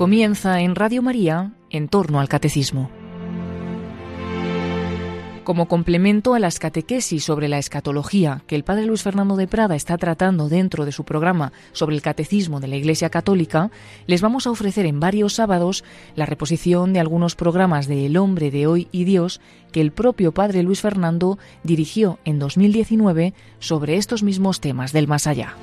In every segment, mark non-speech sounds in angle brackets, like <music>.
Comienza en Radio María en torno al catecismo. Como complemento a las catequesis sobre la escatología que el padre Luis Fernando de Prada está tratando dentro de su programa sobre el catecismo de la Iglesia Católica, les vamos a ofrecer en varios sábados la reposición de algunos programas de El hombre de hoy y Dios que el propio padre Luis Fernando dirigió en 2019 sobre estos mismos temas del más allá.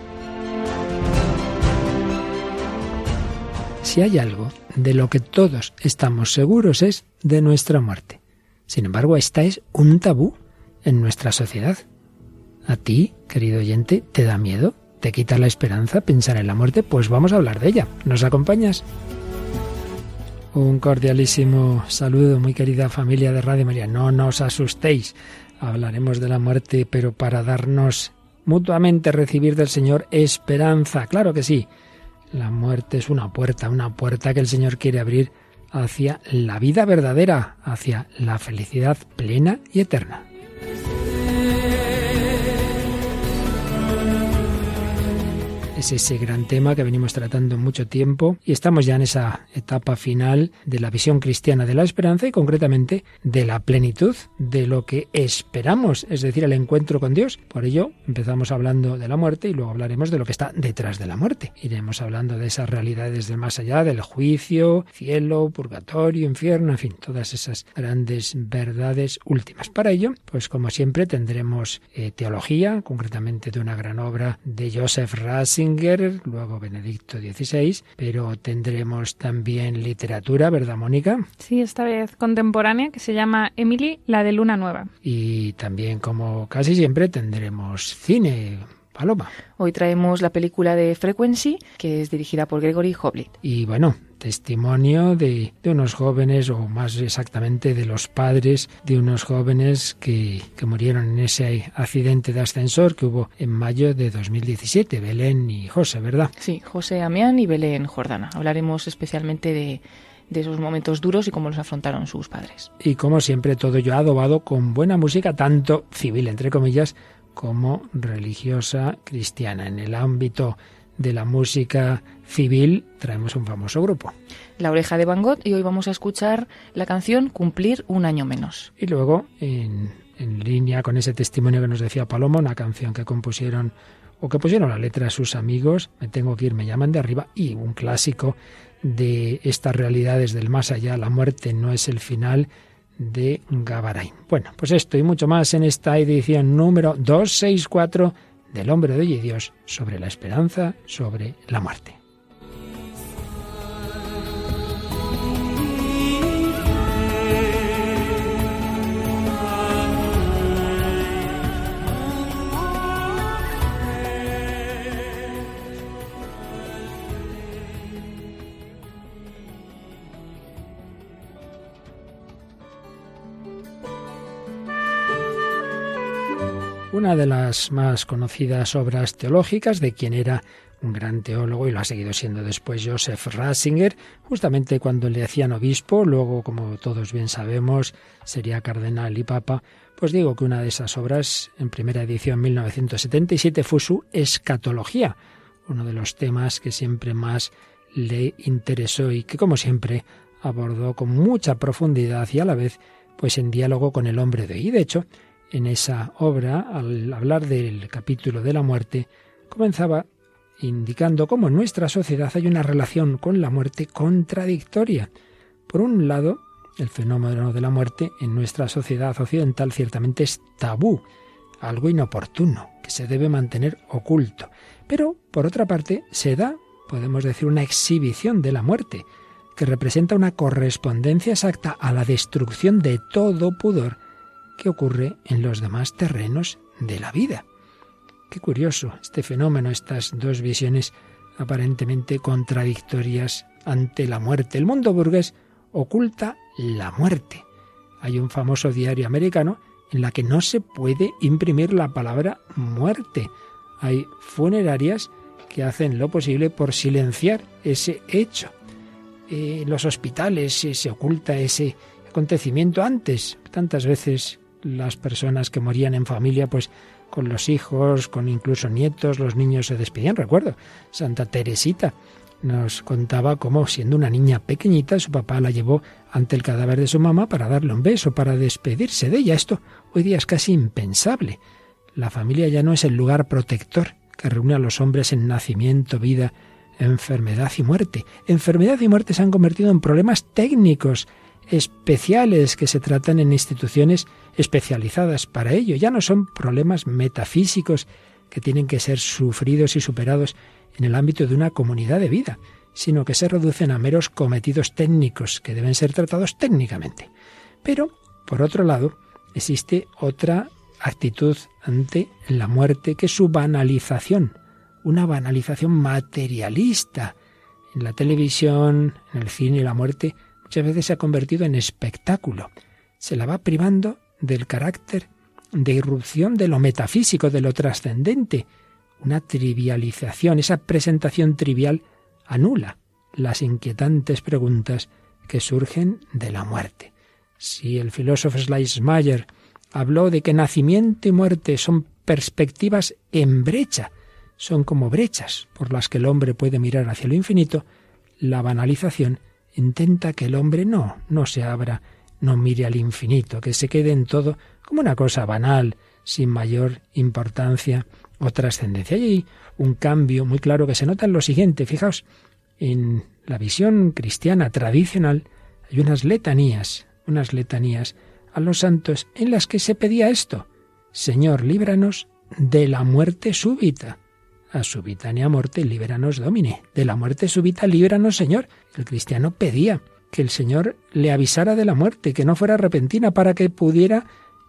Si hay algo de lo que todos estamos seguros es de nuestra muerte. Sin embargo, esta es un tabú en nuestra sociedad. ¿A ti, querido oyente, te da miedo? ¿Te quita la esperanza pensar en la muerte? Pues vamos a hablar de ella. ¿Nos acompañas? Un cordialísimo saludo, muy querida familia de Radio María. No nos asustéis. Hablaremos de la muerte, pero para darnos mutuamente recibir del Señor esperanza. Claro que sí. La muerte es una puerta, una puerta que el Señor quiere abrir hacia la vida verdadera, hacia la felicidad plena y eterna. Es ese gran tema que venimos tratando mucho tiempo y estamos ya en esa etapa final de la visión cristiana de la esperanza y concretamente de la plenitud de lo que esperamos, es decir, el encuentro con Dios. Por ello empezamos hablando de la muerte y luego hablaremos de lo que está detrás de la muerte. Iremos hablando de esas realidades del más allá, del juicio, cielo, purgatorio, infierno, en fin, todas esas grandes verdades últimas. Para ello, pues como siempre tendremos eh, teología, concretamente de una gran obra de Joseph Luego Benedicto XVI, pero tendremos también literatura, ¿verdad, Mónica? Sí, esta vez contemporánea, que se llama Emily, la de Luna Nueva. Y también, como casi siempre, tendremos cine. Paloma. Hoy traemos la película de Frequency, que es dirigida por Gregory Hoblit. Y bueno, testimonio de, unos jóvenes, o más exactamente de los padres de unos jóvenes que, que, murieron en ese accidente de ascensor que hubo en mayo de 2017, Belén y José, ¿verdad? Sí, José Amián y Belén Jordana. Hablaremos especialmente de, de esos momentos duros y cómo los afrontaron sus padres. Y como siempre, todo ello adobado con buena música, tanto civil, entre comillas, como religiosa cristiana. En el ámbito de la música civil traemos un famoso grupo. La oreja de Van Gogh y hoy vamos a escuchar la canción Cumplir un año menos. Y luego, en, en línea con ese testimonio que nos decía Paloma, una canción que compusieron o que pusieron la letra a sus amigos, Me tengo que ir, me llaman de arriba, y un clásico de estas realidades del más allá, la muerte no es el final, de Gabarain. Bueno, pues esto y mucho más en esta edición número 264 del hombre de Dios sobre la esperanza, sobre la muerte. Una de las más conocidas obras teológicas de quien era un gran teólogo y lo ha seguido siendo después Joseph Ratzinger, justamente cuando le hacían obispo, luego, como todos bien sabemos, sería cardenal y papa, pues digo que una de esas obras, en primera edición 1977, fue su escatología, uno de los temas que siempre más le interesó y que, como siempre, abordó con mucha profundidad y a la vez, pues en diálogo con el hombre de hoy. De hecho, en esa obra, al hablar del capítulo de la muerte, comenzaba indicando cómo en nuestra sociedad hay una relación con la muerte contradictoria. Por un lado, el fenómeno de la muerte en nuestra sociedad occidental ciertamente es tabú, algo inoportuno, que se debe mantener oculto. Pero, por otra parte, se da, podemos decir, una exhibición de la muerte, que representa una correspondencia exacta a la destrucción de todo pudor que ocurre en los demás terrenos de la vida. Qué curioso este fenómeno, estas dos visiones aparentemente contradictorias ante la muerte. El mundo burgués oculta la muerte. Hay un famoso diario americano en la que no se puede imprimir la palabra muerte. Hay funerarias que hacen lo posible por silenciar ese hecho. En los hospitales se oculta ese acontecimiento antes. Tantas veces las personas que morían en familia, pues con los hijos, con incluso nietos, los niños se despedían. Recuerdo, Santa Teresita nos contaba cómo, siendo una niña pequeñita, su papá la llevó ante el cadáver de su mamá para darle un beso, para despedirse de ella. Esto hoy día es casi impensable. La familia ya no es el lugar protector que reúne a los hombres en nacimiento, vida, enfermedad y muerte. Enfermedad y muerte se han convertido en problemas técnicos especiales que se tratan en instituciones especializadas para ello. Ya no son problemas metafísicos que tienen que ser sufridos y superados en el ámbito de una comunidad de vida, sino que se reducen a meros cometidos técnicos que deben ser tratados técnicamente. Pero, por otro lado, existe otra actitud ante la muerte que es su banalización, una banalización materialista. En la televisión, en el cine, la muerte muchas veces se ha convertido en espectáculo. Se la va privando del carácter de irrupción de lo metafísico, de lo trascendente. Una trivialización, esa presentación trivial anula las inquietantes preguntas que surgen de la muerte. Si el filósofo Schleiermacher habló de que nacimiento y muerte son perspectivas en brecha, son como brechas por las que el hombre puede mirar hacia lo infinito, la banalización intenta que el hombre no, no se abra, no mire al infinito, que se quede en todo como una cosa banal, sin mayor importancia o trascendencia. Y hay un cambio muy claro que se nota en lo siguiente. Fijaos, en la visión cristiana tradicional hay unas letanías, unas letanías a los santos en las que se pedía esto, Señor, líbranos de la muerte súbita. A subitánea muerte, líbranos domine. De la muerte súbita, líbranos, Señor. El cristiano pedía que el Señor le avisara de la muerte, que no fuera repentina, para que pudiera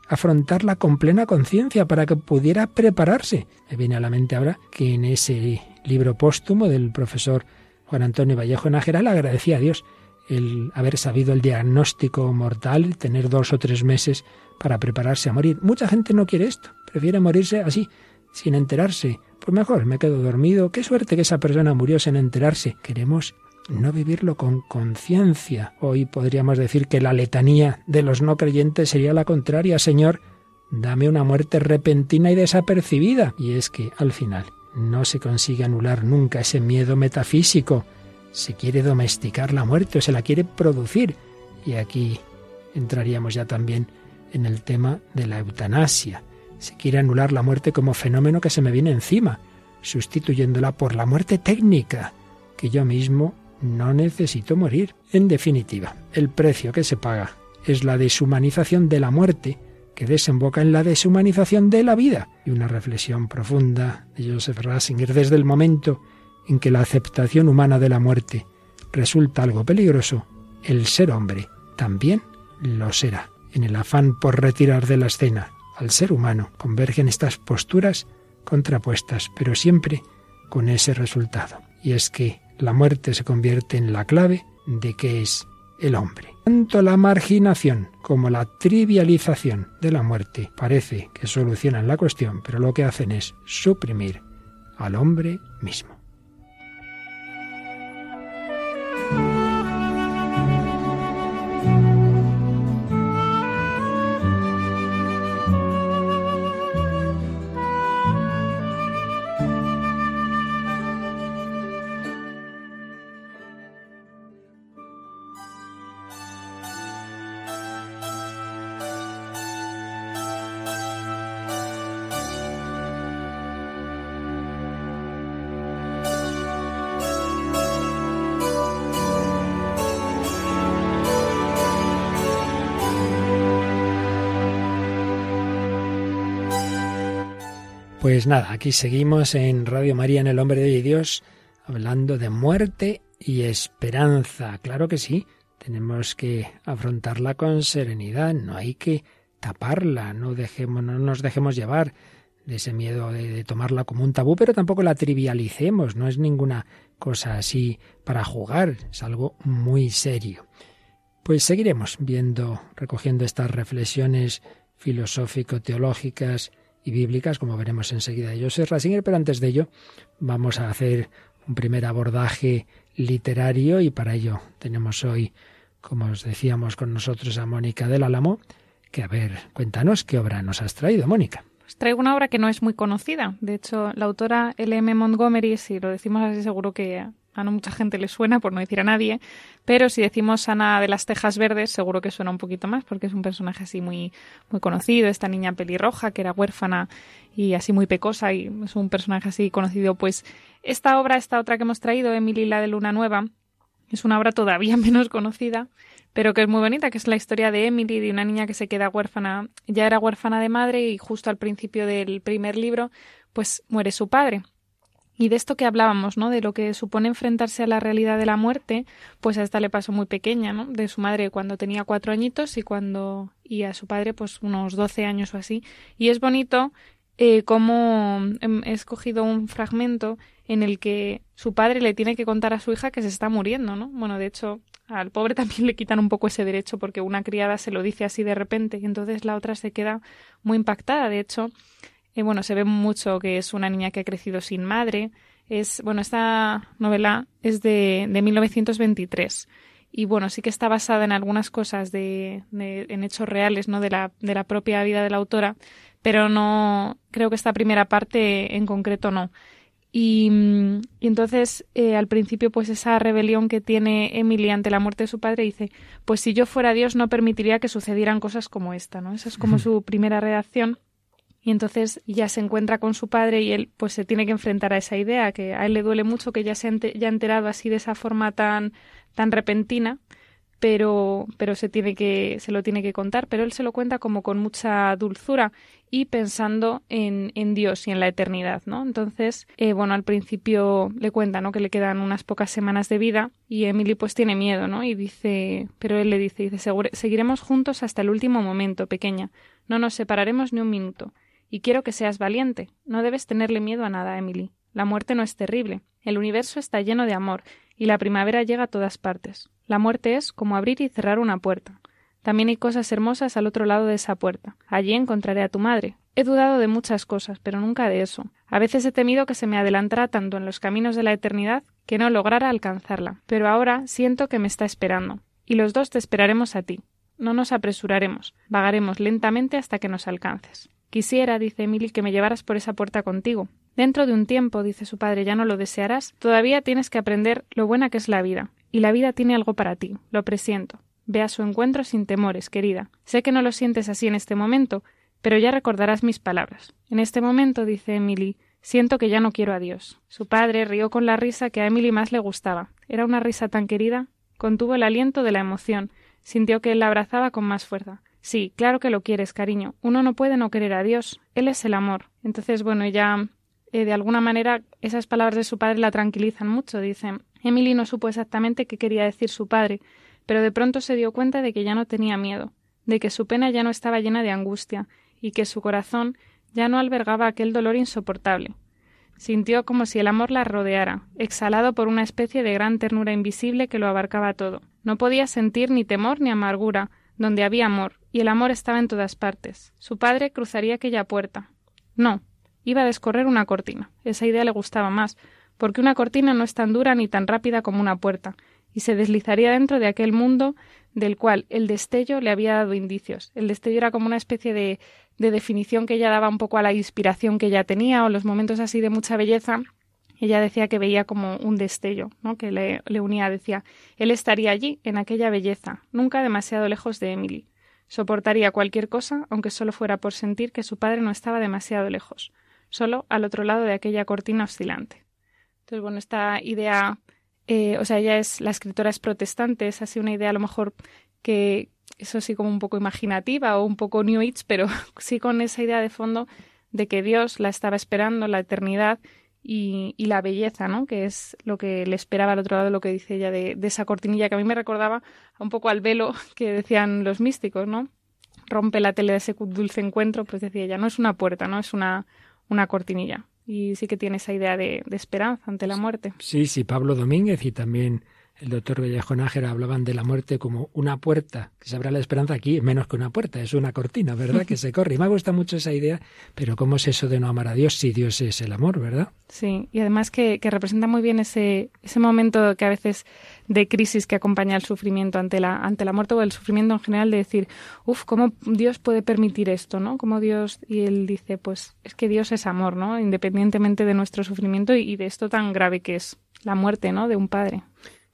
afrontarla con plena conciencia, para que pudiera prepararse. Me viene a la mente ahora que en ese libro póstumo del profesor Juan Antonio Vallejo Nájera le agradecía a Dios el haber sabido el diagnóstico mortal, tener dos o tres meses para prepararse a morir. Mucha gente no quiere esto, prefiere morirse así, sin enterarse. Pues mejor, me quedo dormido. Qué suerte que esa persona murió sin enterarse. Queremos no vivirlo con conciencia. Hoy podríamos decir que la letanía de los no creyentes sería la contraria. Señor, dame una muerte repentina y desapercibida. Y es que, al final, no se consigue anular nunca ese miedo metafísico se quiere domesticar la muerte o se la quiere producir. Y aquí entraríamos ya también en el tema de la eutanasia. Se quiere anular la muerte como fenómeno que se me viene encima, sustituyéndola por la muerte técnica, que yo mismo no necesito morir. En definitiva, el precio que se paga es la deshumanización de la muerte, que desemboca en la deshumanización de la vida. Y una reflexión profunda de Joseph Ratzinger desde el momento en que la aceptación humana de la muerte resulta algo peligroso, el ser hombre también lo será. En el afán por retirar de la escena al ser humano convergen estas posturas contrapuestas, pero siempre con ese resultado. Y es que la muerte se convierte en la clave de qué es el hombre. Tanto la marginación como la trivialización de la muerte parece que solucionan la cuestión, pero lo que hacen es suprimir al hombre mismo. Pues nada, aquí seguimos en Radio María en el Hombre de Dios hablando de muerte y esperanza. Claro que sí, tenemos que afrontarla con serenidad, no hay que taparla, no dejemos, no nos dejemos llevar de ese miedo de, de, tomarla como un tabú, pero tampoco la trivialicemos, no es ninguna cosa así para jugar, es algo muy serio. Pues seguiremos viendo, recogiendo estas reflexiones filosófico-teológicas y bíblicas, como veremos enseguida de Joseph Ratzinger, pero antes de ello vamos a hacer un primer abordaje literario y para ello tenemos hoy, como os decíamos con nosotros, a Mónica del Álamo, que a ver, cuéntanos qué obra nos has traído, Mónica. Os traigo una obra que no es muy conocida. De hecho, la autora L.M. Montgomery, si lo decimos así, seguro que a no mucha gente le suena, por no decir a nadie, pero si decimos Ana de las Tejas Verdes, seguro que suena un poquito más, porque es un personaje así muy, muy conocido, esta niña pelirroja que era huérfana y así muy pecosa, y es un personaje así conocido. Pues esta obra, esta otra que hemos traído, Emily la de Luna Nueva, es una obra todavía <laughs> menos conocida, pero que es muy bonita, que es la historia de Emily, de una niña que se queda huérfana, ya era huérfana de madre y justo al principio del primer libro, pues muere su padre. Y de esto que hablábamos, ¿no? De lo que supone enfrentarse a la realidad de la muerte, pues a esta le pasó muy pequeña, ¿no? De su madre cuando tenía cuatro añitos y cuando y a su padre pues unos doce años o así. Y es bonito eh, cómo he escogido un fragmento en el que su padre le tiene que contar a su hija que se está muriendo, ¿no? Bueno, de hecho, al pobre <laughs> también le quitan un poco ese derecho porque una criada se lo dice así de repente y entonces la otra se queda muy impactada. De hecho, eh, bueno, se ve mucho que es una niña que ha crecido sin madre. Es, bueno, esta novela es de, de 1923 y bueno, sí que está basada en algunas cosas de, de, en hechos reales, ¿no? De la, de la propia vida de la autora, pero no, creo que esta primera parte en concreto no. Y, y entonces, eh, al principio, pues esa rebelión que tiene Emily ante la muerte de su padre dice, pues si yo fuera Dios no permitiría que sucedieran cosas como esta, ¿no? Esa es como <laughs> su primera reacción y entonces ya se encuentra con su padre y él pues se tiene que enfrentar a esa idea que a él le duele mucho que ya se haya enterado así de esa forma tan tan repentina pero pero se tiene que se lo tiene que contar. Pero él se lo cuenta como con mucha dulzura y pensando en, en Dios y en la eternidad no entonces eh, bueno al principio le cuenta no que le quedan unas pocas semanas de vida y Emily pues tiene miedo no y dice pero él le dice dice seguiremos juntos hasta el último momento pequeña. No nos separaremos ni un minuto y quiero que seas valiente. No debes tenerle miedo a nada, Emily. La muerte no es terrible. El universo está lleno de amor, y la primavera llega a todas partes. La muerte es como abrir y cerrar una puerta. También hay cosas hermosas al otro lado de esa puerta. Allí encontraré a tu madre. He dudado de muchas cosas, pero nunca de eso. A veces he temido que se me adelantara tanto en los caminos de la eternidad que no lograra alcanzarla. Pero ahora siento que me está esperando. Y los dos te esperaremos a ti. No nos apresuraremos. Vagaremos lentamente hasta que nos alcances. Quisiera, dice Emily, que me llevaras por esa puerta contigo. Dentro de un tiempo, dice su padre, ya no lo desearás. Todavía tienes que aprender lo buena que es la vida. Y la vida tiene algo para ti, lo presiento. Ve a su encuentro sin temores, querida. Sé que no lo sientes así en este momento, pero ya recordarás mis palabras. En este momento, dice Emily, siento que ya no quiero a Dios. Su padre rió con la risa que a Emily más le gustaba. Era una risa tan querida. Contuvo el aliento de la emoción. Sintió que él la abrazaba con más fuerza. Sí, claro que lo quieres, cariño. Uno no puede no querer a Dios. Él es el amor. Entonces, bueno, ya eh, de alguna manera esas palabras de su padre la tranquilizan mucho. Dice, Emily no supo exactamente qué quería decir su padre, pero de pronto se dio cuenta de que ya no tenía miedo, de que su pena ya no estaba llena de angustia, y que su corazón ya no albergaba aquel dolor insoportable. Sintió como si el amor la rodeara, exhalado por una especie de gran ternura invisible que lo abarcaba todo. No podía sentir ni temor ni amargura, donde había amor, y el amor estaba en todas partes. Su padre cruzaría aquella puerta. No, iba a descorrer una cortina. Esa idea le gustaba más, porque una cortina no es tan dura ni tan rápida como una puerta, y se deslizaría dentro de aquel mundo del cual el destello le había dado indicios. El destello era como una especie de, de definición que ella daba un poco a la inspiración que ella tenía, o los momentos así de mucha belleza, ella decía que veía como un destello, ¿no? que le, le, unía, decía, él estaría allí, en aquella belleza, nunca demasiado lejos de Emily. Soportaría cualquier cosa, aunque solo fuera por sentir que su padre no estaba demasiado lejos, solo al otro lado de aquella cortina oscilante. Entonces, bueno, esta idea, eh, o sea, ella es, la escritora es protestante, es así una idea a lo mejor que, eso sí como un poco imaginativa o un poco New Age, pero <laughs> sí con esa idea de fondo de que Dios la estaba esperando, la eternidad, y, y, la belleza, ¿no? Que es lo que le esperaba al otro lado, lo que dice ella de, de, esa cortinilla que a mí me recordaba un poco al velo <laughs> que decían los místicos, ¿no? Rompe la tele de ese dulce encuentro, pues decía ella, no es una puerta, ¿no? Es una, una cortinilla. Y sí que tiene esa idea de, de esperanza ante la muerte. Sí, sí, Pablo Domínguez y también el doctor Vallejo Nájera hablaban de la muerte como una puerta, que se abra la esperanza aquí, menos que una puerta, es una cortina, ¿verdad? que se corre. Y me gusta mucho esa idea, pero ¿cómo es eso de no amar a Dios si Dios es el amor, ¿verdad? Sí, y además que, representa muy bien ese, ese momento que a veces de crisis que acompaña el sufrimiento ante la, ante la muerte o el sufrimiento en general, de decir, uff, ¿cómo Dios puede permitir esto, no? Como Dios, y él dice, pues es que Dios es amor, ¿no? Independientemente de nuestro sufrimiento y, y de esto tan grave que es. la muerte, ¿no? De un padre.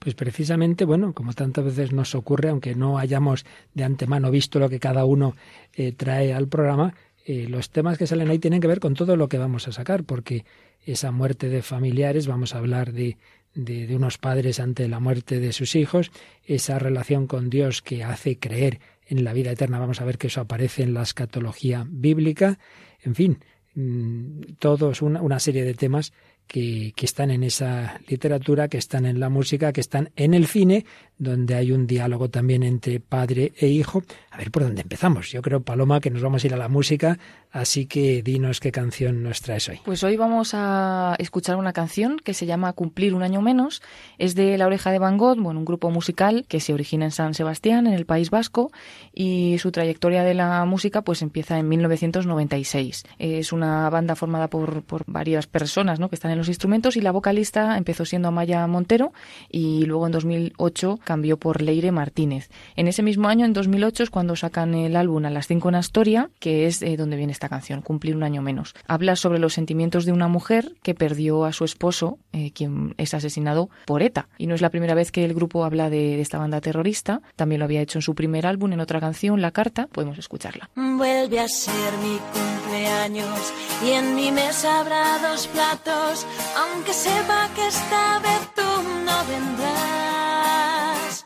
Pues precisamente, bueno, como tantas veces nos ocurre, aunque no hayamos de antemano visto lo que cada uno eh, trae al programa, eh, los temas que salen ahí tienen que ver con todo lo que vamos a sacar, porque esa muerte de familiares, vamos a hablar de, de, unos padres ante la muerte de sus hijos, esa relación con Dios que hace creer en la vida eterna, vamos a ver que eso aparece en la escatología bíblica, en fin, mm, todos una serie de temas que, están en esa literatura, que están en la música, que están en el cine, donde hay un diálogo también entre padre e hijo. A ver por dónde empezamos. Yo creo, Paloma, que nos vamos a ir a la música, así que dinos qué canción nos traes hoy. Pues hoy vamos a escuchar una canción que se llama Cumplir un año menos. Es de La Oreja de Van Gogh, bueno, un grupo musical que se origina en San Sebastián, en el País Vasco, y su trayectoria de la música pues empieza en 1996. Es una banda formada por, por varias personas ¿no? que están en los instrumentos y la vocalista empezó siendo Amaya Montero y luego en 2008 cambió por Leire Martínez. En ese mismo año, en 2008, es cuando sacan el álbum A las 5 en Astoria, que es eh, donde viene esta canción, Cumplir un año menos. Habla sobre los sentimientos de una mujer que perdió a su esposo, eh, quien es asesinado por ETA. Y no es la primera vez que el grupo habla de, esta banda terrorista, también lo había hecho en su primer álbum, en otra canción, La Carta, podemos escucharla. Vuelve a ser mi cumpleaños y en mi mesa habrá dos platos, aunque sepa que esta vez tú no vendrás.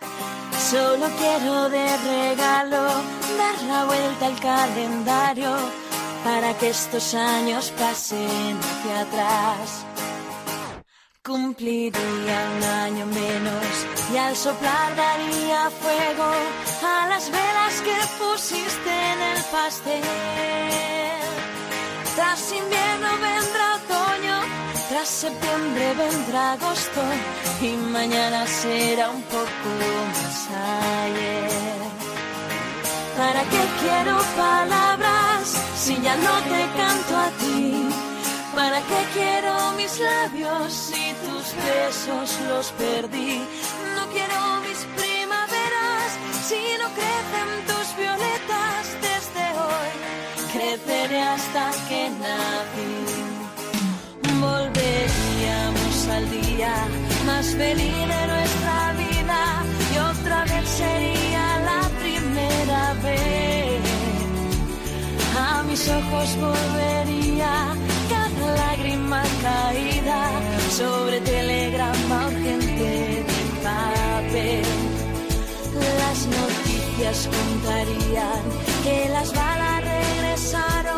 Solo quiero de regalo dar la vuelta al calendario para que estos años pasen hacia atrás. Cumpliría un año menos y al soplar daría fuego a las velas que pusiste en el pastel. Tras invierno vendrá septiembre vendrá agosto y mañana será un poco más ayer. ¿Para qué quiero palabras si ya no te canto a ti? ¿Para qué quiero mis labios si tus besos los perdí? No quiero mis primaveras si no crecen tus violetas desde hoy. Creceré hasta que nací. Al día más feliz de nuestra vida y otra vez sería la primera vez. A mis ojos volvería cada lágrima caída sobre telegrama urgente de papel. Las noticias contarían que las balas regresaron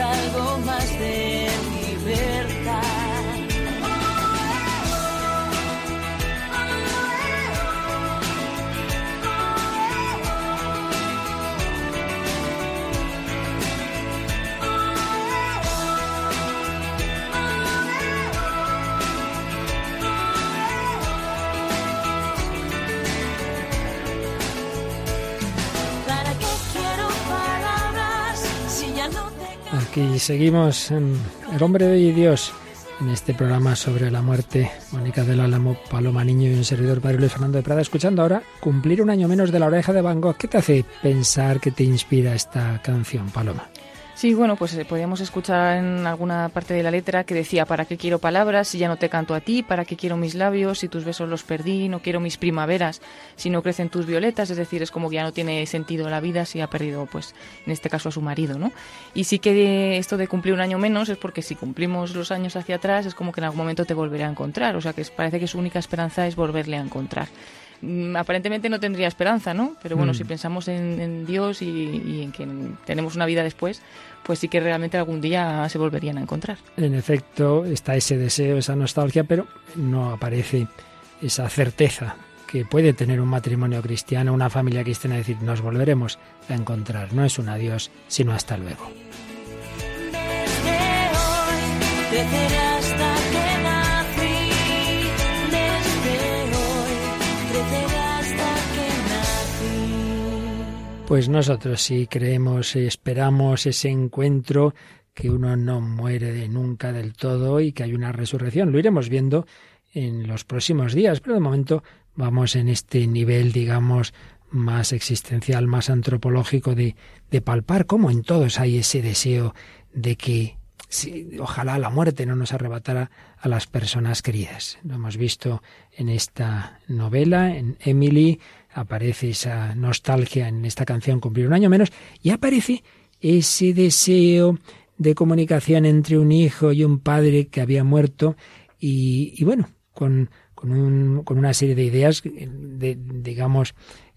algo Aquí seguimos en El hombre y Dios, en este programa sobre la muerte. Mónica del Álamo, Paloma Niño y un servidor Padre Luis Fernando de Prada, escuchando ahora cumplir un año menos de la oreja de Van Gogh. ¿Qué te hace pensar que te inspira esta canción, Paloma? Sí, bueno, pues eh, podíamos escuchar en alguna parte de la letra que decía, ¿para qué quiero palabras si ya no te canto a ti? ¿Para qué quiero mis labios si tus besos los perdí? No quiero mis primaveras si no crecen tus violetas. Es decir, es como que ya no tiene sentido la vida si ha perdido, pues, en este caso a su marido, ¿no? Y sí que esto de cumplir un año menos es porque si cumplimos los años hacia atrás es como que en algún momento te volveré a encontrar. O sea, que parece que su única esperanza es volverle a encontrar aparentemente no tendría esperanza, ¿no? Pero bueno, mm. si pensamos en, en Dios y, y, en que tenemos una vida después, pues sí que realmente algún día se volverían a encontrar. En efecto, está ese deseo, esa nostalgia, pero no aparece esa certeza que puede tener un matrimonio cristiano, una familia cristiana, decir, nos volveremos a encontrar. No es un adiós, sino hasta luego. Desde hoy, Pues nosotros sí creemos y esperamos ese encuentro que uno no muere de nunca del todo y que hay una resurrección. Lo iremos viendo en los próximos días, pero de momento vamos en este nivel, digamos, más existencial, más antropológico de, de palpar cómo en todos hay ese deseo de que ojalá la muerte no nos arrebatara a las personas queridas. Lo hemos visto en esta novela, en Emily, aparece esa nostalgia en esta canción Cumplir un año menos, y aparece ese deseo de comunicación entre un hijo y un padre que había muerto, y, bueno, con, con, un, con, una serie de ideas, de, digamos,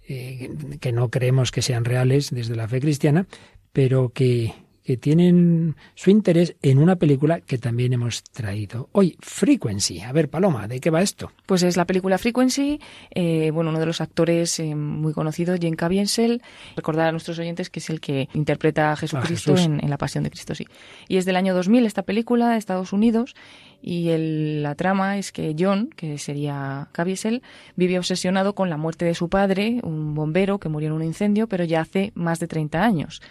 eh, que no creemos que sean reales desde la fe cristiana, pero que, que tienen su interés en una película que también hemos traído hoy, Frequency. A ver, Paloma, ¿de qué va esto? Pues es la película Frequency, eh, bueno, uno de los actores eh, muy conocidos, Jane Caviezel, recordar a nuestros oyentes que es el que interpreta a Jesucristo En, La Pasión de Cristo, sí. Y es del año 2000 esta película, de Estados Unidos, y la trama es que John, que sería Caviezel, vive obsesionado con la muerte de su padre, un bombero que murió en un incendio, pero ya hace más de 30 años.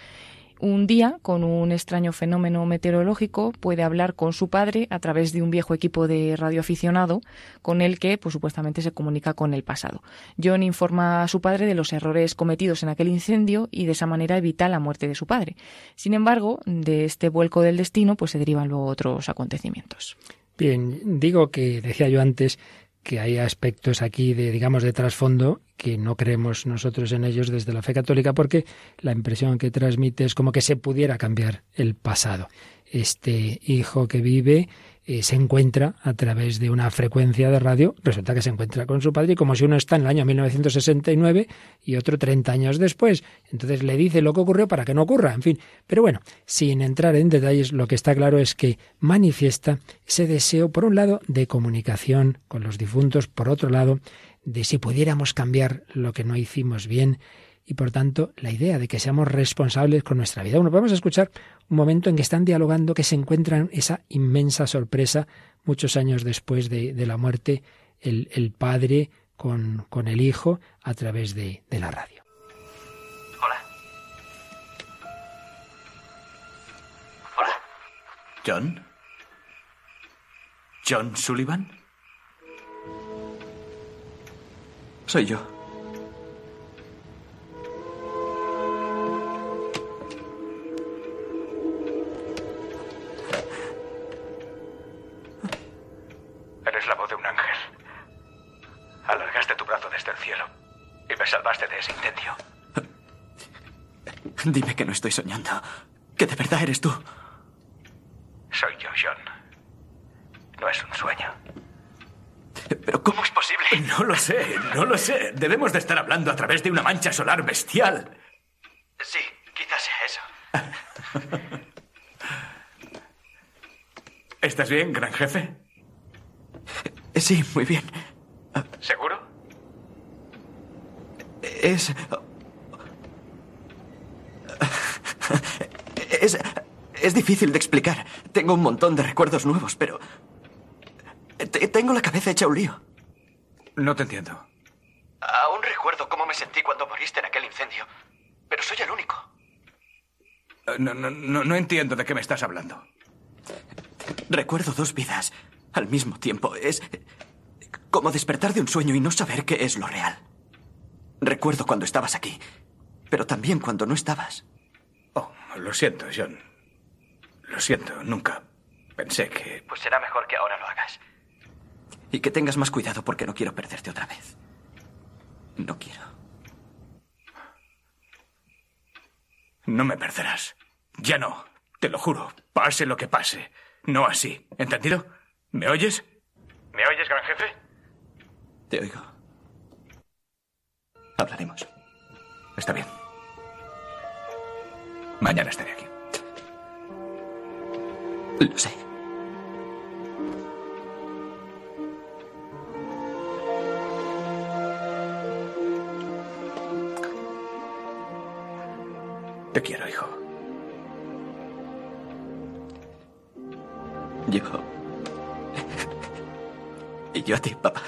Un día, con un extraño fenómeno meteorológico, puede hablar con su padre a través de un viejo equipo de radioaficionado con el que, pues, supuestamente se comunica con el pasado. John informa a su padre de los errores cometidos en aquel incendio y de esa manera evita la muerte de su padre. Sin embargo, de este vuelco del destino, pues se derivan luego otros acontecimientos. Bien, digo que decía yo antes que hay aspectos aquí de, digamos, de trasfondo que no creemos nosotros en ellos desde la fe católica porque la impresión que transmite es como que se pudiera cambiar el pasado. Este hijo que vive eh, se encuentra a través de una frecuencia de radio, resulta que se encuentra con su padre como si uno está en el año 1969 y otro 30 años después. Entonces le dice lo que ocurrió para que no ocurra, en fin. Pero bueno, sin entrar en detalles, lo que está claro es que manifiesta ese deseo, por un lado, de comunicación con los difuntos, por otro lado, de si pudiéramos cambiar lo que no hicimos bien y por tanto la idea de que seamos responsables con nuestra vida. Bueno, vamos a escuchar un momento en que están dialogando, que se encuentran esa inmensa sorpresa muchos años después de, la muerte, el, padre con, con, el hijo a través de, de la radio. Hola. Hola. ¿John? ¿John Sullivan? Soy yo. Eres la voz de un ángel. Alargaste tu brazo desde el cielo y me salvaste de ese incendio. Dime que no estoy soñando. Que de verdad eres tú. Soy yo, John. No es un sueño. ¿Pero cómo es posible? No lo sé, no lo sé. Debemos de estar hablando a través de una mancha solar bestial. Sí, quizás sea eso. <laughs> ¿Estás bien, gran jefe? Sí, muy bien. ¿Seguro? Es... Es... Es difícil de explicar. Tengo un montón de recuerdos nuevos, pero... Tengo la cabeza hecha un lío. No te entiendo. Aún recuerdo cómo me sentí cuando moriste en aquel incendio. Pero soy el único. Eh, no, no, no, no entiendo de qué me estás hablando. Recuerdo dos vidas al mismo tiempo. Es como despertar de un sueño y no saber qué es lo real. Recuerdo cuando estabas aquí, pero también cuando no estabas. Oh, lo siento, John. Lo siento, nunca pensé que... Pues será mejor que ahora lo hagas. Y que tengas más cuidado porque no quiero perderte otra vez. No quiero. No me perderás. Ya no. Te lo juro. Pase lo que pase. No así. ¿Entendido? ¿Me oyes? ¿Me oyes, gran jefe? Te oigo. Hablaremos. Está bien. Mañana estaré aquí. Lo sé. Te quiero, hijo. Yo. Y yo a ti, papá.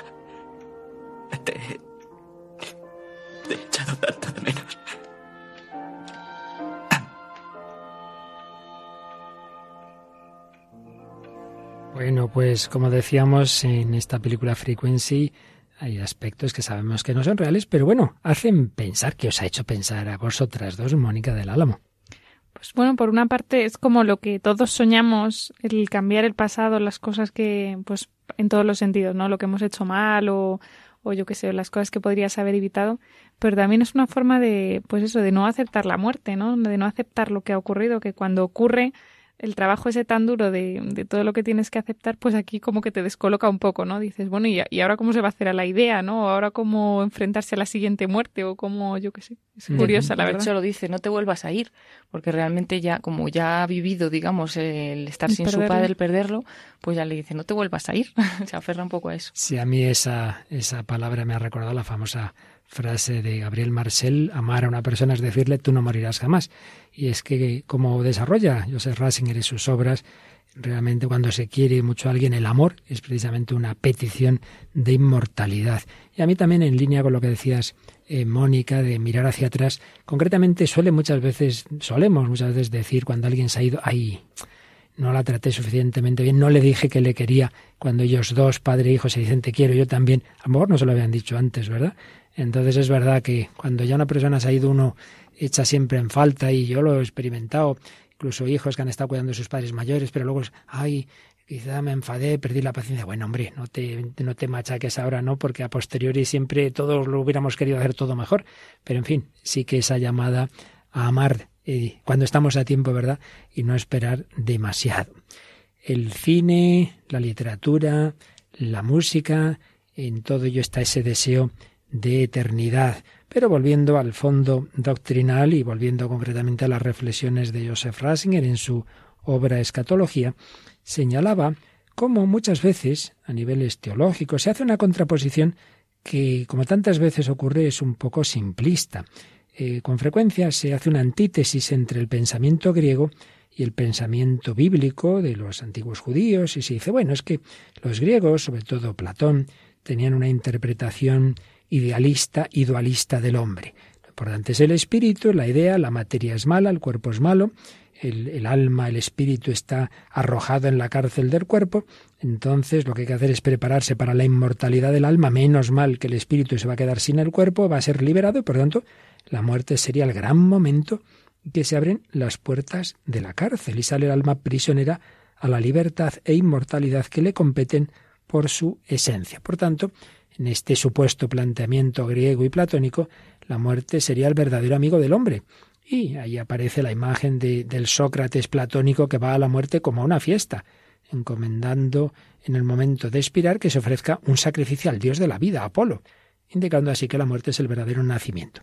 Te. Te he echado tanto de menos. Bueno, pues como decíamos en esta película Frequency, Hay aspectos que sabemos que no son reales, pero bueno, hacen pensar, que os ha hecho pensar a vosotras dos, Mónica del Álamo. Pues bueno, por una parte es como lo que todos soñamos, el cambiar el pasado, las cosas que, pues en todos los sentidos, ¿no? Lo que hemos hecho mal o, o yo qué sé, las cosas que podrías haber evitado, pero también es una forma de, pues eso, de no aceptar la muerte, ¿no? De no aceptar lo que ha ocurrido, que cuando ocurre el trabajo ese tan duro de, de, todo lo que tienes que aceptar, pues aquí como que te descoloca un poco, ¿no? Dices, bueno, ¿y, y ahora cómo se va a hacer a la idea, ¿no? Ahora cómo enfrentarse a la siguiente muerte o cómo, yo qué sé. Es curiosa, la verdad. De hecho, lo dice, no te vuelvas a ir, porque realmente ya, como ya ha vivido, digamos, el estar sin perderlo. su padre, el perderlo, pues ya le dice, no te vuelvas a ir. <laughs> se aferra un poco a eso. Sí, a mí esa, esa palabra me ha recordado la famosa frase de Gabriel Marcel, amar a una persona es decirle tú no morirás jamás. Y es que como desarrolla Joseph Ratzinger en sus obras, realmente cuando se quiere mucho a alguien, el amor es precisamente una petición de inmortalidad. Y a mí también en línea con lo que decías, eh, Mónica, de mirar hacia atrás, concretamente suele muchas veces, solemos muchas veces decir cuando alguien se ha ido, ahí no la traté suficientemente bien, no le dije que le quería cuando ellos dos, padre e hijo, se dicen te quiero, yo también, a lo mejor no se lo habían dicho antes, ¿verdad? Entonces es verdad que cuando ya una persona se ha ido uno echa siempre en falta y yo lo he experimentado, incluso hijos que han estado cuidando de sus padres mayores, pero luego, ay, quizá me enfadé, perdí la paciencia. Bueno, hombre, no te, no te machaques ahora, ¿no? Porque a posteriori siempre todos lo hubiéramos querido hacer todo mejor. Pero en fin, sí que esa llamada a amar eh, cuando estamos a tiempo, ¿verdad? Y no esperar demasiado. El cine, la literatura, la música, en todo ello está ese deseo de eternidad. Pero volviendo al fondo doctrinal y volviendo concretamente a las reflexiones de Joseph Ratzinger en su obra Escatología, señalaba cómo muchas veces, a niveles teológicos, se hace una contraposición que, como tantas veces ocurre, es un poco simplista. Eh, con frecuencia se hace una antítesis entre el pensamiento griego y el pensamiento bíblico de los antiguos judíos, y se dice, bueno, es que los griegos, sobre todo Platón, tenían una interpretación idealista y dualista del hombre. Lo importante es el espíritu, la idea, la materia es mala, el cuerpo es malo, el, el, alma, el espíritu está arrojado en la cárcel del cuerpo, entonces lo que hay que hacer es prepararse para la inmortalidad del alma, menos mal que el espíritu se va a quedar sin el cuerpo, va a ser liberado y por tanto la muerte sería el gran momento que se abren las puertas de la cárcel y sale el alma prisionera a la libertad e inmortalidad que le competen por su esencia. Por tanto, en este supuesto planteamiento griego y platónico, la muerte sería el verdadero amigo del hombre. Y ahí aparece la imagen de, del Sócrates platónico que va a la muerte como a una fiesta, encomendando en el momento de expirar que se ofrezca un sacrificio al dios de la vida, Apolo, indicando así que la muerte es el verdadero nacimiento.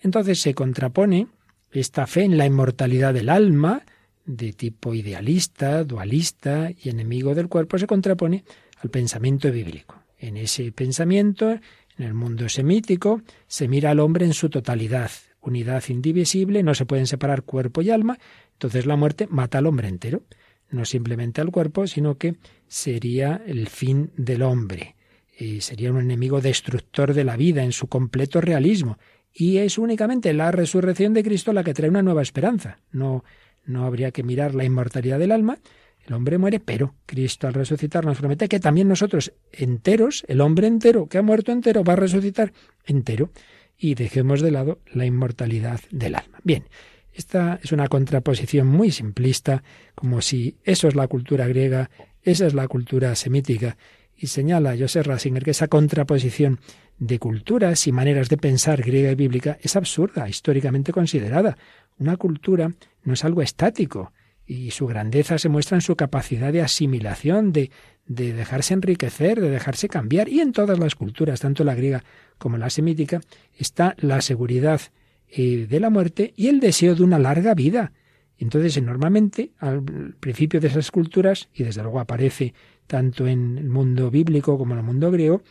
Entonces se contrapone esta fe en la inmortalidad del alma, de tipo idealista, dualista y enemigo del cuerpo, se contrapone al pensamiento bíblico. En ese pensamiento, en el mundo semítico, se mira al hombre en su totalidad, unidad indivisible, no se pueden separar cuerpo y alma, entonces la muerte mata al hombre entero, no simplemente al cuerpo, sino que sería el fin del hombre, y sería un enemigo destructor de la vida en su completo realismo, y es únicamente la resurrección de Cristo la que trae una nueva esperanza. No, no habría que mirar la inmortalidad del alma, el hombre muere, pero Cristo al resucitar nos promete que también nosotros enteros, el hombre entero que ha muerto entero, va a resucitar entero y dejemos de lado la inmortalidad del alma. Bien, esta es una contraposición muy simplista, como si eso es la cultura griega, esa es la cultura semítica, y señala Joseph Ratzinger que esa contraposición de culturas y maneras de pensar griega y bíblica es absurda, históricamente considerada. Una cultura no es algo estático, y su grandeza se muestra en su capacidad de asimilación, de, de dejarse enriquecer, de dejarse cambiar. Y en todas las culturas, tanto la griega como la semítica, está la seguridad eh, de la muerte y el deseo de una larga vida. Entonces, normalmente, al principio de esas culturas, y desde luego aparece tanto en el mundo bíblico como en el mundo griego,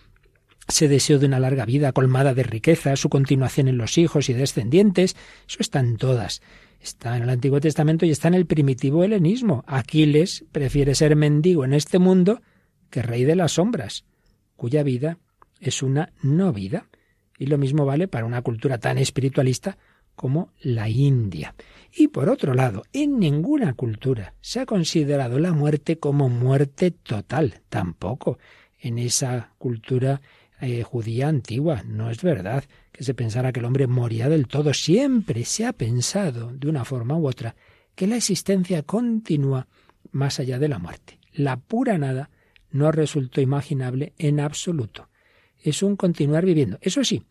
ese deseo de una larga vida colmada de riqueza, su continuación en los hijos y descendientes, eso está en todas. Está en el Antiguo Testamento y está en el primitivo helenismo. Aquiles prefiere ser mendigo en este mundo que rey de las sombras, cuya vida es una no vida. Y lo mismo vale para una cultura tan espiritualista como la India. Y por otro lado, en ninguna cultura se ha considerado la muerte como muerte total, tampoco en esa cultura eh, judía antigua. No es verdad que se pensara que el hombre moría del todo. Siempre se ha pensado, de una forma u otra, que la existencia continúa más allá de la muerte. La pura nada no resultó imaginable en absoluto. Es un continuar viviendo. Eso sí,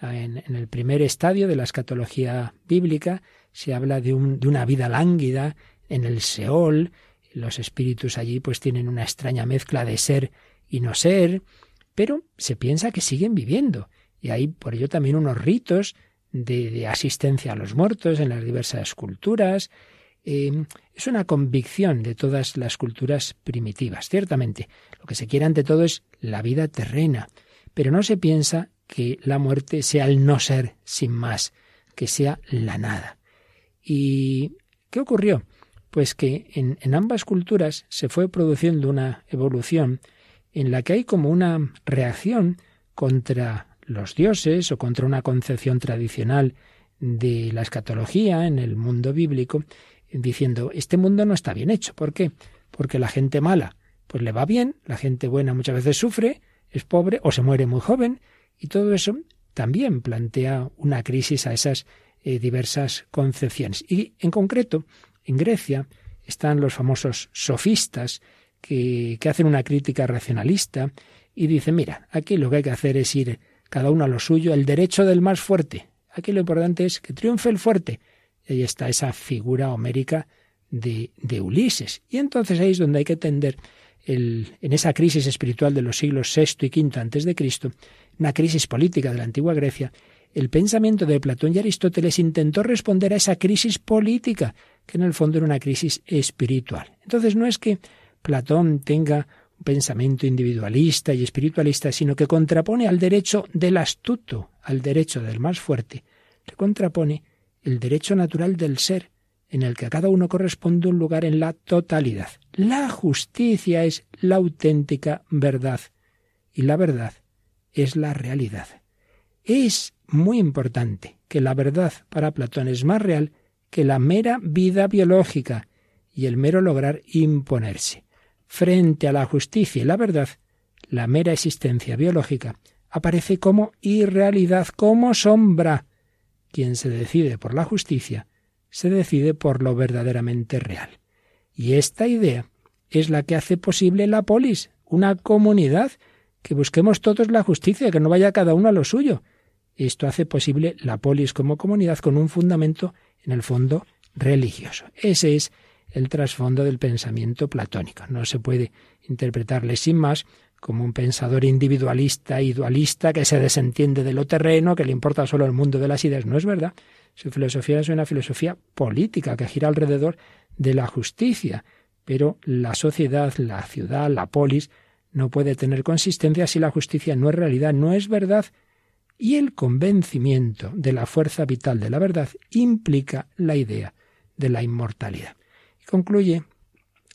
en, el primer estadio de la escatología bíblica se habla de, de una vida lánguida en el Seol. Los espíritus allí pues tienen una extraña mezcla de ser y no ser, pero se piensa que siguen viviendo. Y hay por ello también unos ritos de, asistencia a los muertos en las diversas culturas. Eh, es una convicción de todas las culturas primitivas. Ciertamente, lo que se quiere ante todo es la vida terrena, pero no se piensa que la muerte sea el no ser sin más, que sea la nada. ¿Y qué ocurrió? Pues que en ambas culturas se fue produciendo una evolución en la que hay como una reacción contra los dioses o contra una concepción tradicional de la escatología en el mundo bíblico, diciendo, este mundo no está bien hecho. ¿Por qué? Porque la gente mala, pues le va bien, la gente buena muchas veces sufre, es pobre o se muere muy joven, y todo eso también plantea una crisis a esas eh, diversas concepciones. Y en concreto, en Grecia están los famosos sofistas que, hacen una crítica racionalista y dicen, mira, aquí lo que hay que hacer es ir cada uno a lo suyo, el derecho del más fuerte. Aquí lo importante es que triunfe el fuerte. Y ahí está esa figura homérica de, de Ulises. Y entonces ahí es donde hay que tender el, en esa crisis espiritual de los siglos VI y V antes de Cristo, una crisis política de la antigua Grecia, el pensamiento de Platón y Aristóteles intentó responder a esa crisis política, que en el fondo era una crisis espiritual. Entonces no es que Platón tenga un pensamiento individualista y espiritualista, sino que contrapone al derecho del astuto, al derecho del más fuerte, le contrapone el derecho natural del ser, en el que a cada uno corresponde un lugar en la totalidad. La justicia es la auténtica verdad y la verdad es la realidad. Es muy importante que la verdad para Platón es más real que la mera vida biológica y el mero lograr imponerse. Frente a la justicia y la verdad, la mera existencia biológica aparece como irrealidad, como sombra. Quien se decide por la justicia, se decide por lo verdaderamente real. Y esta idea es la que hace posible la polis, una comunidad que busquemos todos la justicia, que no vaya cada uno a lo suyo. Esto hace posible la polis como comunidad con un fundamento, en el fondo, religioso. Ese es el trasfondo del pensamiento platónico. No se puede interpretarle sin más como un pensador individualista y dualista que se desentiende de lo terreno, que le importa solo el mundo de las ideas. No es verdad. Su filosofía es una filosofía política que gira alrededor de la justicia. Pero la sociedad, la ciudad, la polis, no puede tener consistencia si la justicia no es realidad, no es verdad. Y el convencimiento de la fuerza vital de la verdad implica la idea de la inmortalidad. Concluye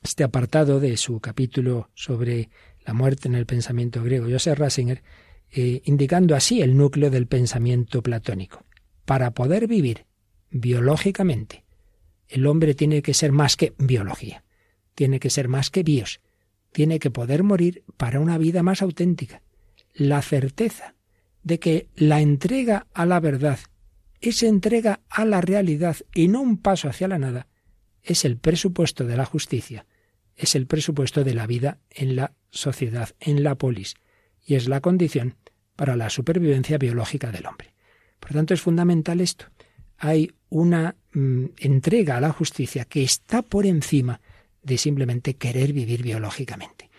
este apartado de su capítulo sobre la muerte en el pensamiento griego, Joseph Rasinger, eh, indicando así el núcleo del pensamiento platónico. Para poder vivir biológicamente, el hombre tiene que ser más que biología, tiene que ser más que bios, tiene que poder morir para una vida más auténtica. La certeza de que la entrega a la verdad es entrega a la realidad y no un paso hacia la nada, es el presupuesto de la justicia, es el presupuesto de la vida en la sociedad, en la polis, y es la condición para la supervivencia biológica del hombre. Por tanto, es fundamental esto. Hay una mm, entrega a la justicia que está por encima de simplemente querer vivir biológicamente.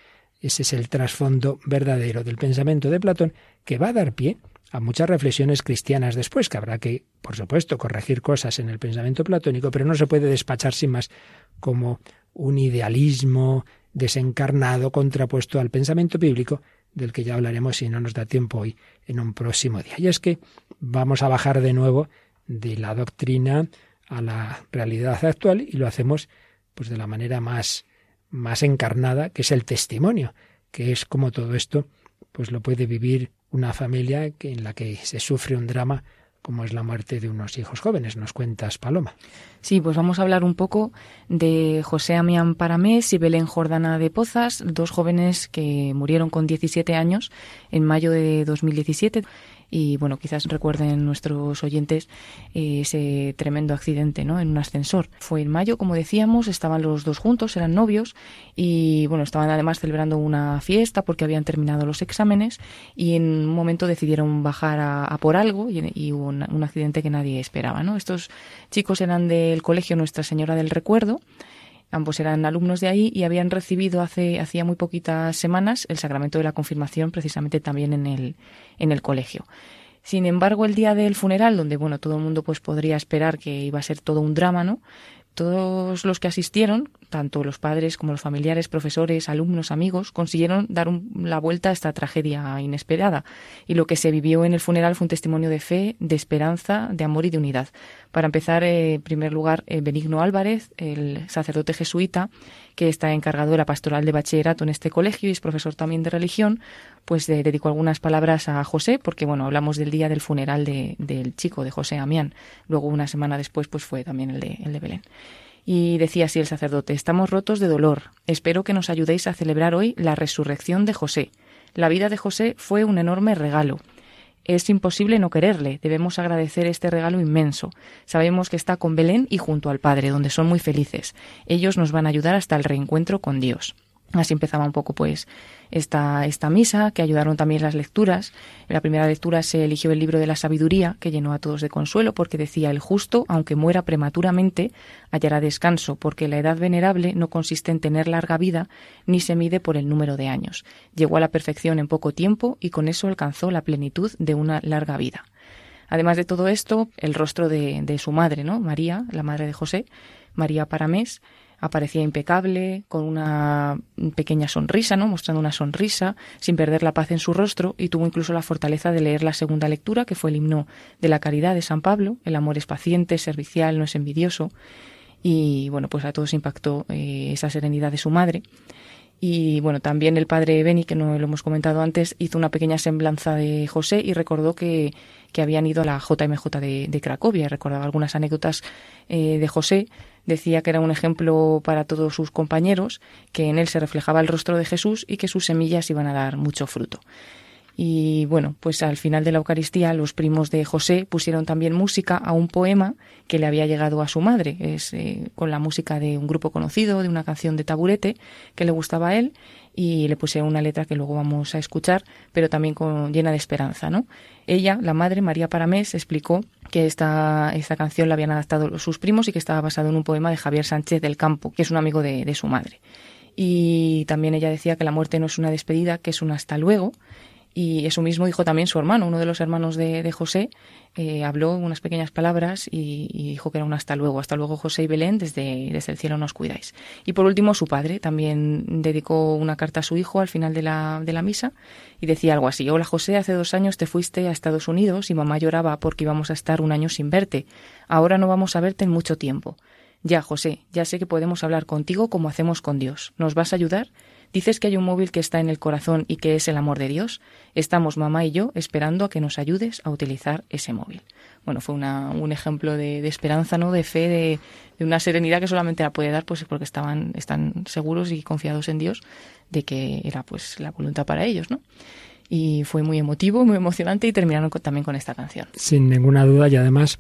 Ese es el trasfondo verdadero del pensamiento de Platón que va a dar pie a muchas reflexiones cristianas después, que habrá que, por supuesto, corregir cosas en el pensamiento platónico, pero no se puede despachar sin más como un idealismo desencarnado contrapuesto al pensamiento bíblico, del que ya hablaremos si no nos da tiempo hoy en un próximo día. Y es que vamos a bajar de nuevo de la doctrina a la realidad actual y lo hacemos pues de la manera más, más encarnada, que es el testimonio, que es como todo esto, pues lo puede vivir una familia en la que se sufre un drama como es la muerte de unos hijos jóvenes. Nos cuentas, Paloma. Sí, pues vamos a hablar un poco de José Amián Paramés y Belén Jordana de Pozas, dos jóvenes que murieron con 17 años en mayo de 2017 y bueno, quizás recuerden nuestros oyentes eh, ese tremendo accidente ¿no? en un ascensor. Fue en mayo, como decíamos, estaban los dos juntos, eran novios y bueno, estaban además celebrando una fiesta porque habían terminado los exámenes y en un momento decidieron bajar a, por algo y, hubo un, accidente que nadie esperaba. ¿no? Estos chicos eran del colegio Nuestra Señora del Recuerdo Ambos eran alumnos de ahí y habían recibido hace hacía muy poquitas semanas el sacramento de la confirmación precisamente también en el, en el colegio. Sin embargo, el día del funeral, donde bueno, todo el mundo pues podría esperar que iba a ser todo un drama, ¿no? Todos los que asistieron, tanto los padres como los familiares, profesores, alumnos, amigos, consiguieron dar la vuelta a esta tragedia inesperada. Y lo que se vivió en el funeral fue un testimonio de fe, de esperanza, de amor y de unidad. Para empezar, eh, en primer lugar, eh, Benigno Álvarez, el sacerdote jesuita, que está encargado de la pastoral de bachillerato en este colegio y es profesor también de religión, pues eh, dedicó algunas palabras a José, porque bueno, hablamos del día del funeral del chico, de José Amián. Luego, una semana después, pues fue también el de, el de Belén. Y decía así el sacerdote, estamos rotos de dolor. Espero que nos ayudéis a celebrar hoy la resurrección de José. La vida de José fue un enorme regalo. Es imposible no quererle, debemos agradecer este regalo inmenso. Sabemos que está con Belén y junto al Padre, donde son muy felices. Ellos nos van a ayudar hasta el reencuentro con Dios. Así empezaba un poco pues esta, esta misa, que ayudaron también las lecturas. En la primera lectura se eligió el libro de la sabiduría, que llenó a todos de consuelo, porque decía el justo, aunque muera prematuramente, hallará descanso, porque la edad venerable no consiste en tener larga vida, ni se mide por el número de años. Llegó a la perfección en poco tiempo y con eso alcanzó la plenitud de una larga vida. Además de todo esto, el rostro de, de su madre, ¿no? María, la madre de José, María Paramés, aparecía impecable, con una pequeña sonrisa, ¿no? mostrando una sonrisa, sin perder la paz en su rostro, y tuvo incluso la fortaleza de leer la segunda lectura, que fue el himno de la caridad de San Pablo, el amor es paciente, servicial, no es envidioso, y bueno, pues a todos impactó eh, esa serenidad de su madre. Y bueno, también el padre Beni, que no lo hemos comentado antes, hizo una pequeña semblanza de José y recordó que, que habían ido a la JMJ de, de Cracovia. Recordaba algunas anécdotas eh, de José decía que era un ejemplo para todos sus compañeros, que en él se reflejaba el rostro de Jesús y que sus semillas iban a dar mucho fruto. Y bueno, pues al final de la Eucaristía los primos de José pusieron también música a un poema que le había llegado a su madre, es eh, con la música de un grupo conocido, de una canción de taburete que le gustaba a él y le puse una letra que luego vamos a escuchar, pero también con, llena de esperanza, ¿no? Ella, la madre, María Paramés, explicó que esta, esta canción la habían adaptado sus primos y que estaba basado en un poema de Javier Sánchez del Campo, que es un amigo de, de su madre. Y también ella decía que la muerte no es una despedida, que es un hasta luego, y eso mismo dijo también su hermano, uno de los hermanos de, José, eh, habló unas pequeñas palabras y, dijo que era un hasta luego. Hasta luego José y Belén, desde, desde el cielo nos cuidáis. Y por último, su padre también dedicó una carta a su hijo al final de la, de la misa y decía algo así. Hola José, hace dos años te fuiste a Estados Unidos y mamá lloraba porque íbamos a estar un año sin verte. Ahora no vamos a verte en mucho tiempo. Ya, José, ya sé que podemos hablar contigo como hacemos con Dios. ¿Nos vas a ayudar? Dices que hay un móvil que está en el corazón y que es el amor de Dios. Estamos mamá y yo esperando a que nos ayudes a utilizar ese móvil. Bueno, fue un ejemplo de, esperanza, ¿no? De fe, de, una serenidad que solamente la puede dar, pues porque estaban, están seguros y confiados en Dios de que era pues la voluntad para ellos, ¿no? Y fue muy emotivo, muy emocionante y terminaron también con esta canción. Sin ninguna duda y además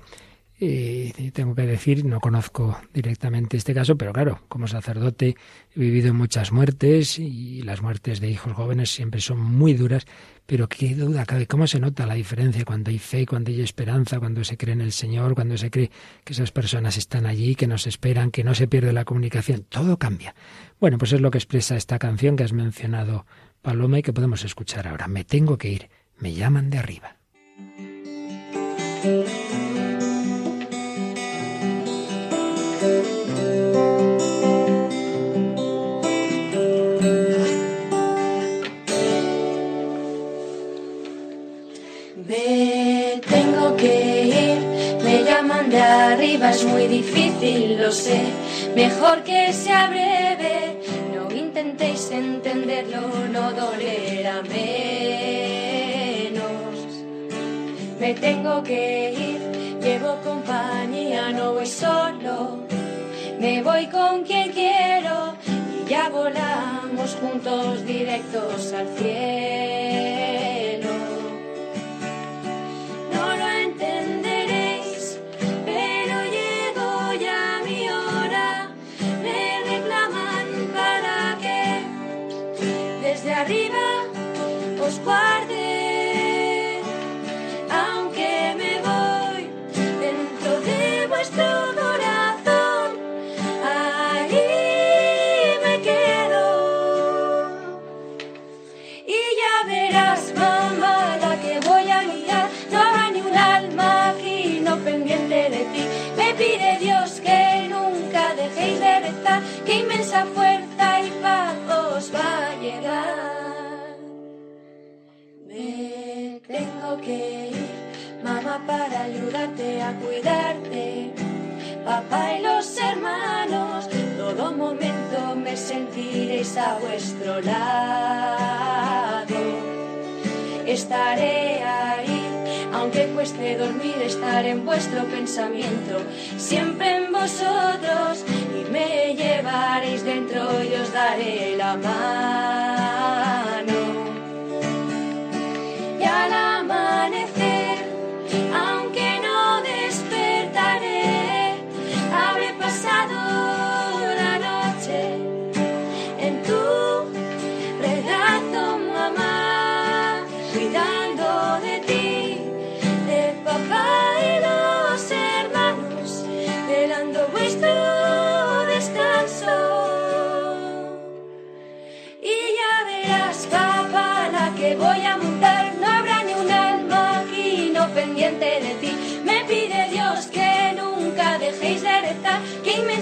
y tengo que decir, no conozco directamente este caso, pero claro, como sacerdote he vivido muchas muertes y las muertes de hijos jóvenes siempre son muy duras, pero qué duda cabe, cómo se nota la diferencia cuando hay fe, cuando hay esperanza, cuando se cree en el Señor, cuando se cree que esas personas están allí, que nos esperan, que no se pierde la comunicación, todo cambia. Bueno, pues es lo que expresa esta canción que has mencionado, Paloma, y que podemos escuchar ahora. Me tengo que ir, me llaman de arriba. Me tengo que ir, me llaman de arriba, es muy difícil, lo sé. Mejor que sea breve, no intentéis entenderlo, no dolerá menos. me tengo que ir. Llevo compañía, no voy solo. Me voy con quien quiero y ya volamos juntos directos al cielo. Para ayudarte a cuidarte. Papá y los hermanos, todo momento me sentiréis a vuestro lado. Estaré ahí, aunque cueste dormir, estaré en vuestro pensamiento, siempre en vosotros, y me llevaréis dentro y os daré la mano. Y al amanecer,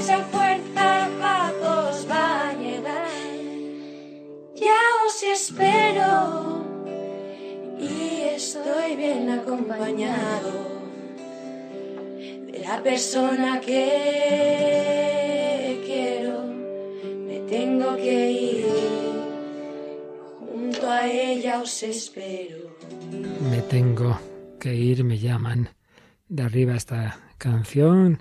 inmensa fuerza, paz os va a llegar. Ya os espero y estoy bien acompañado de la persona que quiero. Me tengo que ir, junto a ella os espero. Me tengo que ir, me llaman de arriba esta canción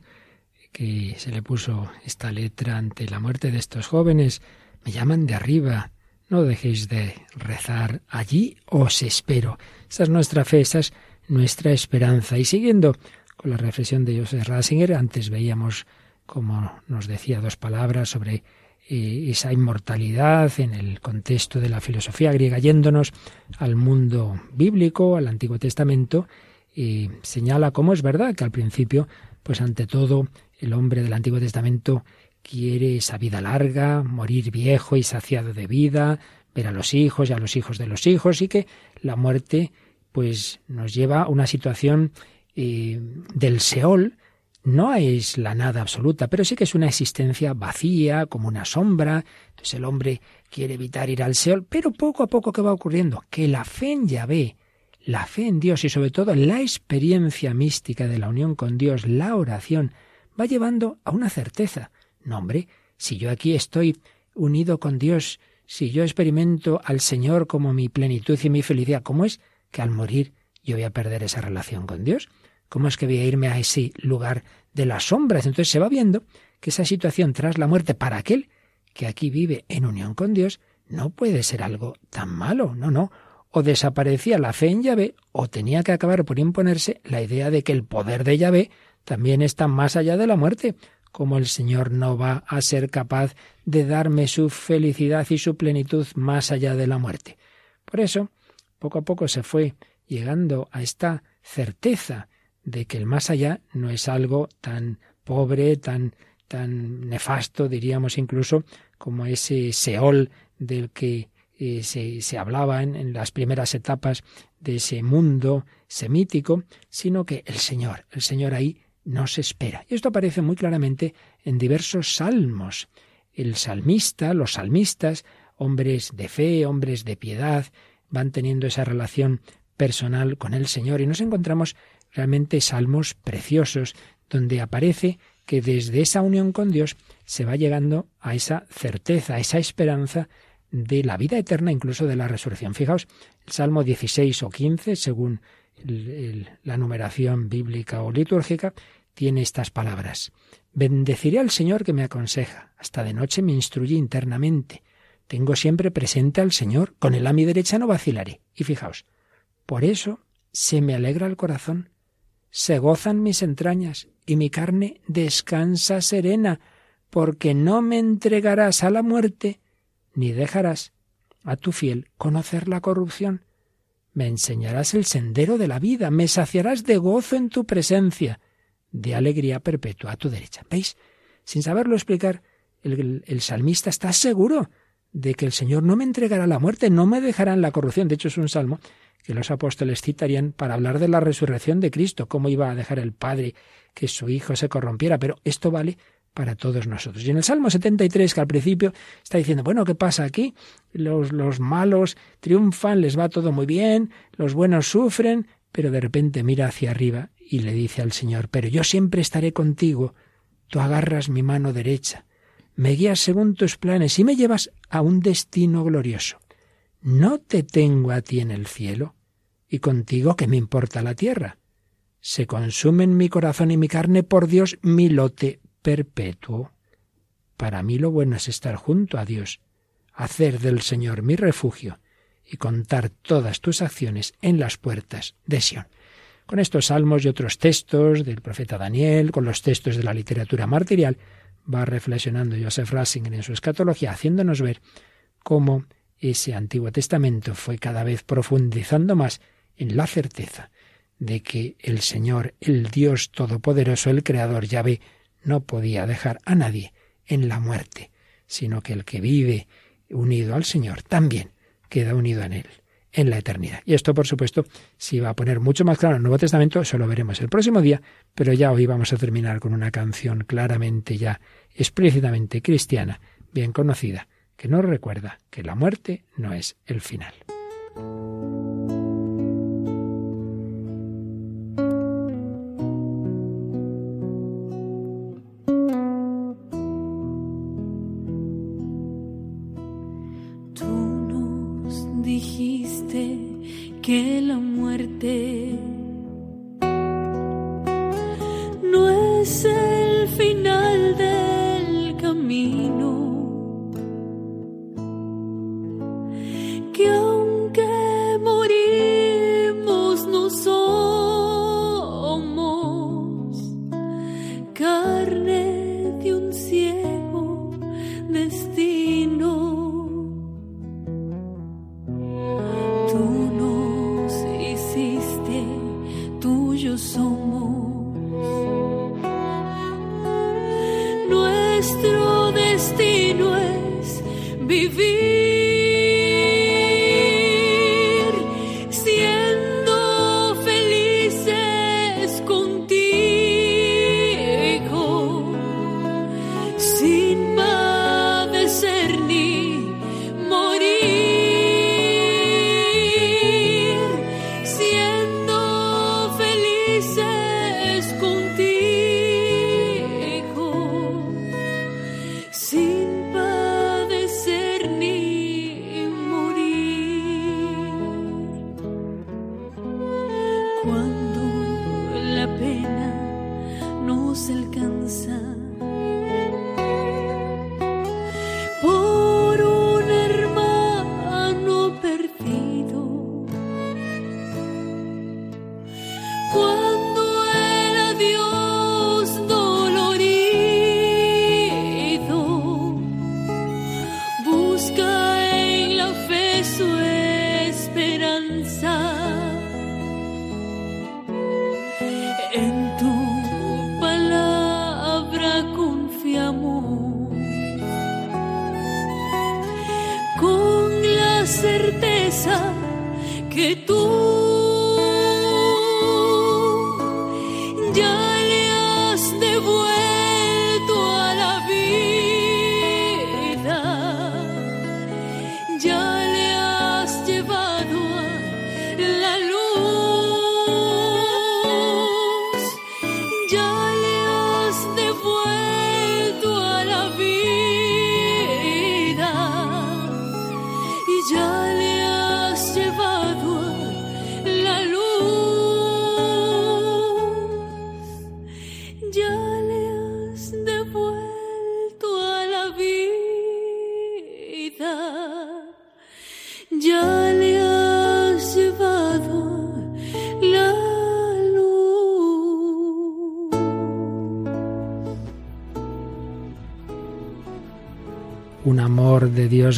que se le puso esta letra ante la muerte de estos jóvenes. Me llaman de arriba. No dejéis de rezar. Allí os espero. Esa es nuestra fe, esa es nuestra esperanza. Y siguiendo con la reflexión de Joseph Ratzinger, antes veíamos, como nos decía, dos palabras sobre eh, esa inmortalidad en el contexto de la filosofía griega, yéndonos al mundo bíblico, al Antiguo Testamento, y señala cómo es verdad que al principio, pues ante todo, el hombre del Antiguo Testamento quiere esa vida larga, morir viejo y saciado de vida, ver a los hijos y a los hijos de los hijos, y que la muerte, pues, nos lleva a una situación eh, del Seol, no es la nada absoluta, pero sí que es una existencia vacía, como una sombra. Entonces el hombre quiere evitar ir al Seol, pero poco a poco ¿qué va ocurriendo? Que la fe en Yahvé, la fe en Dios y sobre todo la experiencia mística de la unión con Dios, la oración, va llevando a una certeza. No, hombre, si yo aquí estoy unido con Dios, si yo experimento al Señor como mi plenitud y mi felicidad, ¿cómo es que al morir yo voy a perder esa relación con Dios? ¿Cómo es que voy a irme a ese lugar de las sombras? Entonces se va viendo que esa situación tras la muerte para aquel que aquí vive en unión con Dios no puede ser algo tan malo, no, no. O desaparecía la fe en Yahvé o tenía que acabar por imponerse la idea de que el poder de Yahvé también está más allá de la muerte, como el Señor no va a ser capaz de darme su felicidad y su plenitud más allá de la muerte. Por eso, poco a poco se fue llegando a esta certeza de que el más allá no es algo tan pobre, tan tan nefasto, diríamos incluso, como ese Seol del que eh, se, se, hablaba en, en las primeras etapas de ese mundo semítico, sino que el Señor, el Señor ahí nos espera. Y esto aparece muy claramente en diversos salmos. El salmista, los salmistas, hombres de fe, hombres de piedad, van teniendo esa relación personal con el Señor y nos encontramos realmente salmos preciosos donde aparece que desde esa unión con Dios se va llegando a esa certeza, a esa esperanza de la vida eterna, incluso de la resurrección. Fijaos, el Salmo 16 o 15, según la numeración bíblica o litúrgica, tiene estas palabras. Bendeciré al Señor que me aconseja. Hasta de noche me instruye internamente. Tengo siempre presente al Señor. Con él a mi derecha no vacilaré. Y fijaos, por eso se me alegra el corazón. Se gozan mis entrañas y mi carne descansa serena, porque no me entregarás a la muerte, ni dejarás a tu fiel conocer la corrupción. Me enseñarás el sendero de la vida, me saciarás de gozo en tu presencia de alegría perpetua a tu derecha. ¿Veis? Sin saberlo explicar, el, salmista está seguro de que el Señor no me entregará la muerte, no me dejará en la corrupción. De hecho, es un salmo que los apóstoles citarían para hablar de la resurrección de Cristo, cómo iba a dejar el Padre que su Hijo se corrompiera. Pero esto vale para todos nosotros. Y en el Salmo 73, que al principio está diciendo, bueno, ¿qué pasa aquí? Los, los malos triunfan, les va todo muy bien, los buenos sufren, pero de repente mira hacia arriba y le dice al Señor, pero yo siempre estaré contigo, tú agarras mi mano derecha, me guías según tus planes y me llevas a un destino glorioso. ¿No te tengo a ti en el cielo? ¿Y contigo qué me importa la tierra? Se consumen mi corazón y mi carne por Dios mi lote perpetuo. Para mí lo bueno es estar junto a Dios, hacer del Señor mi refugio y contar todas tus acciones en las puertas de Sión con estos salmos y otros textos del profeta Daniel, con los textos de la literatura martirial, va reflexionando Joseph Ratzinger en su escatología, haciéndonos ver cómo ese Antiguo Testamento fue cada vez profundizando más en la certeza de que el Señor, el Dios Todopoderoso, el Creador Yahvé, no podía dejar a nadie en la muerte, sino que el que vive unido al Señor también queda unido en Él en la eternidad. Y esto, por supuesto, si va a poner mucho más claro en el Nuevo Testamento, eso lo veremos el próximo día, pero ya hoy vamos a terminar con una canción claramente ya explícitamente cristiana, bien conocida, que nos recuerda que la muerte no es el final. Nuestro destino es vivir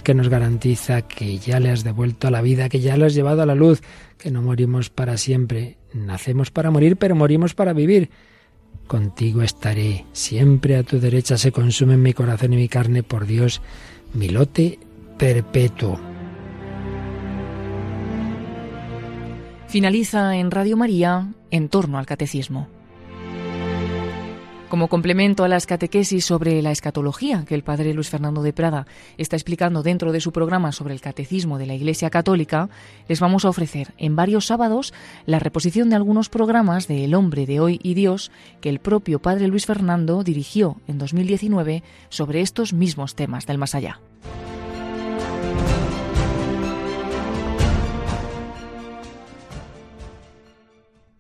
Que nos garantiza que ya le has devuelto a la vida, que ya le has llevado a la luz, que no morimos para siempre. Nacemos para morir, pero morimos para vivir. Contigo estaré, siempre a tu derecha se consume mi corazón y mi carne, por Dios, mi lote perpetuo. Finaliza en Radio María en torno al catecismo. Como complemento a las catequesis sobre la escatología que el padre Luis Fernando de Prada está explicando dentro de su programa sobre el catecismo de la Iglesia Católica, les vamos a ofrecer en varios sábados la reposición de algunos programas de El hombre de hoy y Dios que el propio padre Luis Fernando dirigió en 2019 sobre estos mismos temas del más allá.